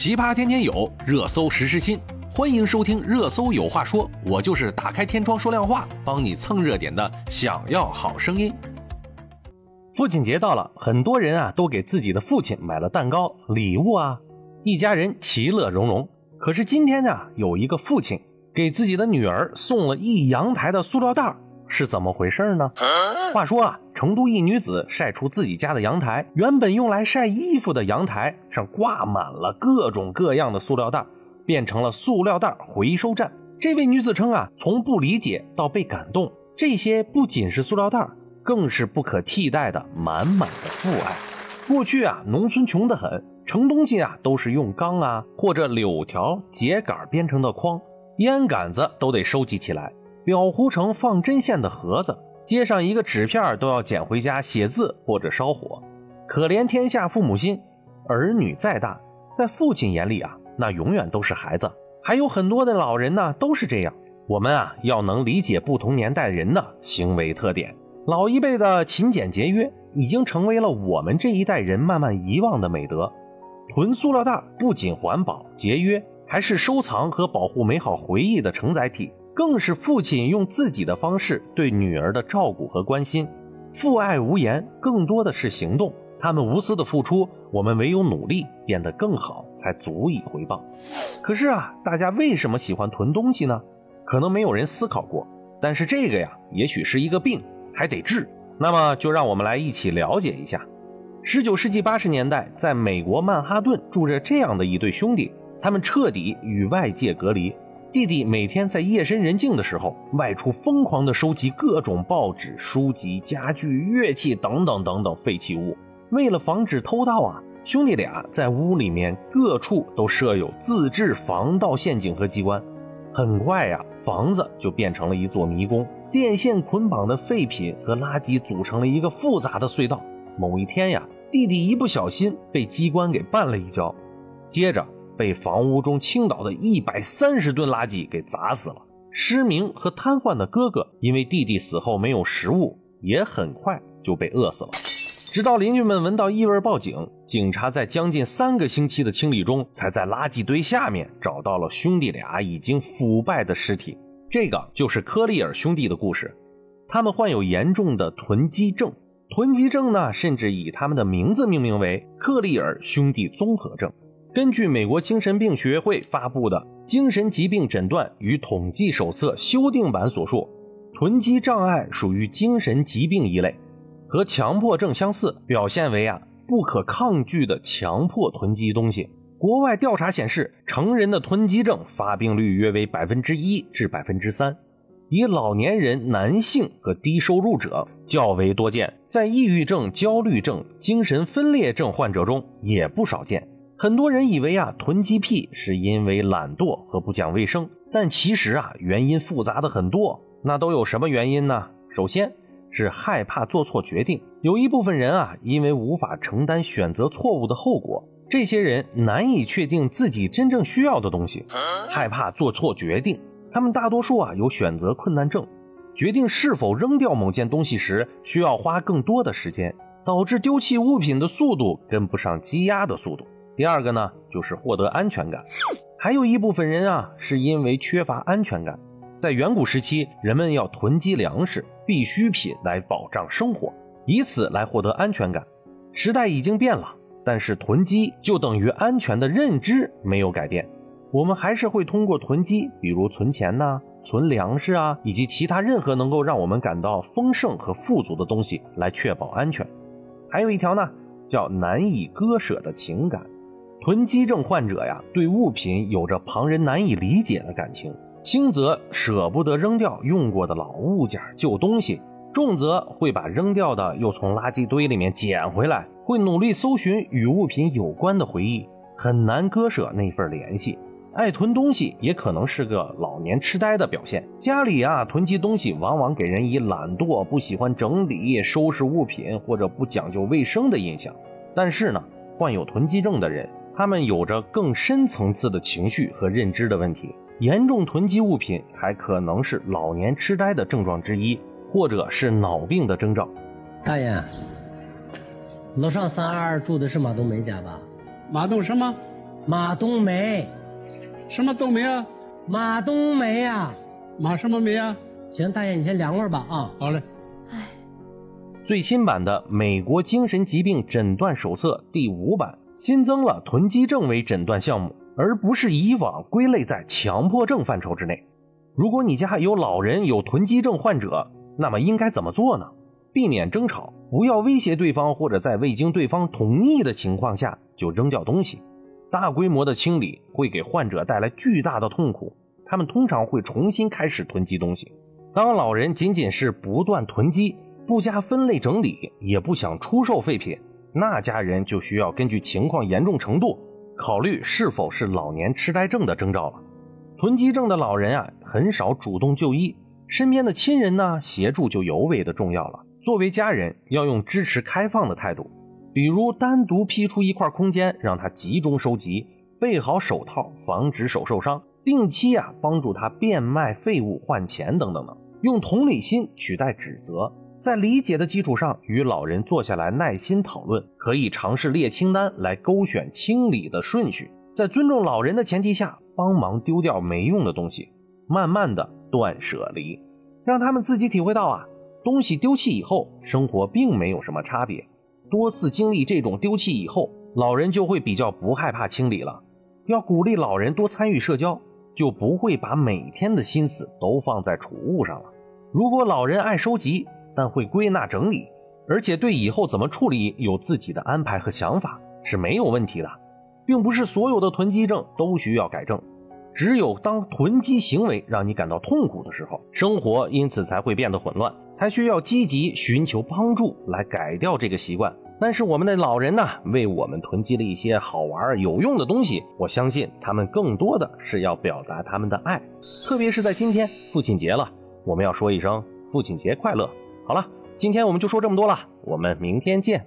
奇葩天天有，热搜时时新。欢迎收听《热搜有话说》，我就是打开天窗说亮话，帮你蹭热点的。想要好声音。父亲节到了，很多人啊都给自己的父亲买了蛋糕、礼物啊，一家人其乐融融。可是今天呢，有一个父亲给自己的女儿送了一阳台的塑料袋，是怎么回事呢？话说啊，成都一女子晒出自己家的阳台，原本用来晒衣服的阳台上挂满了各种各样的塑料袋，变成了塑料袋回收站。这位女子称啊，从不理解到被感动，这些不仅是塑料袋，更是不可替代的满满的父爱。过去啊，农村穷得很，盛东西啊都是用钢啊或者柳条、秸秆编成的筐，烟杆子都得收集起来，裱糊成放针线的盒子。接上一个纸片都要捡回家写字或者烧火，可怜天下父母心。儿女再大，在父亲眼里啊，那永远都是孩子。还有很多的老人呢，都是这样。我们啊，要能理解不同年代人的行为特点。老一辈的勤俭节约，已经成为了我们这一代人慢慢遗忘的美德。囤塑料袋不仅环保节约，还是收藏和保护美好回忆的承载体。更是父亲用自己的方式对女儿的照顾和关心，父爱无言，更多的是行动。他们无私的付出，我们唯有努力变得更好，才足以回报。可是啊，大家为什么喜欢囤东西呢？可能没有人思考过。但是这个呀，也许是一个病，还得治。那么就让我们来一起了解一下。十九世纪八十年代，在美国曼哈顿住着这样的一对兄弟，他们彻底与外界隔离。弟弟每天在夜深人静的时候外出，疯狂地收集各种报纸、书籍、家具、乐器等等等等废弃物。为了防止偷盗啊，兄弟俩在屋里面各处都设有自制防盗陷阱和机关。很快呀，房子就变成了一座迷宫，电线捆绑的废品和垃圾组成了一个复杂的隧道。某一天呀，弟弟一不小心被机关给绊了一跤，接着。被房屋中倾倒的一百三十吨垃圾给砸死了。失明和瘫痪的哥哥因为弟弟死后没有食物，也很快就被饿死了。直到邻居们闻到异味报警，警察在将近三个星期的清理中，才在垃圾堆下面找到了兄弟俩已经腐败的尸体。这个就是科利尔兄弟的故事。他们患有严重的囤积症，囤积症呢，甚至以他们的名字命名为克利尔兄弟综合症。根据美国精神病学会发布的《精神疾病诊断与统计手册》修订版所述，囤积障碍属于精神疾病一类，和强迫症相似，表现为啊不可抗拒的强迫囤积东西。国外调查显示，成人的囤积症发病率约为百分之一至百分之三，以老年人、男性和低收入者较为多见，在抑郁症、焦虑症、精神分裂症患者中也不少见。很多人以为啊，囤积癖是因为懒惰和不讲卫生，但其实啊，原因复杂的很多。那都有什么原因呢？首先是害怕做错决定，有一部分人啊，因为无法承担选择错误的后果，这些人难以确定自己真正需要的东西，害怕做错决定。他们大多数啊，有选择困难症，决定是否扔掉某件东西时，需要花更多的时间，导致丢弃物品的速度跟不上积压的速度。第二个呢，就是获得安全感。还有一部分人啊，是因为缺乏安全感。在远古时期，人们要囤积粮食、必需品来保障生活，以此来获得安全感。时代已经变了，但是囤积就等于安全的认知没有改变。我们还是会通过囤积，比如存钱呐、存粮食啊，以及其他任何能够让我们感到丰盛和富足的东西来确保安全。还有一条呢，叫难以割舍的情感。囤积症患者呀，对物品有着旁人难以理解的感情，轻则舍不得扔掉用过的老物件、旧东西，重则会把扔掉的又从垃圾堆里面捡回来，会努力搜寻与物品有关的回忆，很难割舍那份联系。爱囤东西也可能是个老年痴呆的表现，家里啊囤积东西，往往给人以懒惰、不喜欢整理收拾物品或者不讲究卫生的印象。但是呢，患有囤积症的人。他们有着更深层次的情绪和认知的问题，严重囤积物品还可能是老年痴呆的症状之一，或者是脑病的征兆。大爷，楼上三二二住的是马冬梅家吧？马冬什么？马冬梅，什么冬梅啊？马冬梅啊、马什么梅啊？行，大爷你先凉快吧啊。好嘞，最新版的《美国精神疾病诊断手册》第五版新增了囤积症为诊断项目，而不是以往归类在强迫症范畴之内。如果你家有老人有囤积症患者，那么应该怎么做呢？避免争吵，不要威胁对方，或者在未经对方同意的情况下就扔掉东西。大规模的清理会给患者带来巨大的痛苦，他们通常会重新开始囤积东西。当老人仅仅是不断囤积，不加分类整理，也不想出售废品，那家人就需要根据情况严重程度，考虑是否是老年痴呆症的征兆了。囤积症的老人啊，很少主动就医，身边的亲人呢，协助就尤为的重要了。作为家人，要用支持开放的态度，比如单独批出一块空间，让他集中收集，备好手套，防止手受伤，定期啊帮助他变卖废物换钱等等的，用同理心取代指责，在理解的基础上与老人坐下来耐心讨论，可以尝试列清单来勾选清理的顺序，在尊重老人的前提下，帮忙丢掉没用的东西，慢慢的断舍离，让他们自己体会到啊。东西丢弃以后，生活并没有什么差别。多次经历这种丢弃以后，老人就会比较不害怕清理了。要鼓励老人多参与社交，就不会把每天的心思都放在储物上了。如果老人爱收集，但会归纳整理，而且对以后怎么处理有自己的安排和想法，是没有问题的。并不是所有的囤积症都需要改正。只有当囤积行为让你感到痛苦的时候，生活因此才会变得混乱，才需要积极寻求帮助来改掉这个习惯。但是我们的老人呢，为我们囤积了一些好玩有用的东西，我相信他们更多的是要表达他们的爱，特别是在今天父亲节了，我们要说一声父亲节快乐。好了，今天我们就说这么多了，我们明天见。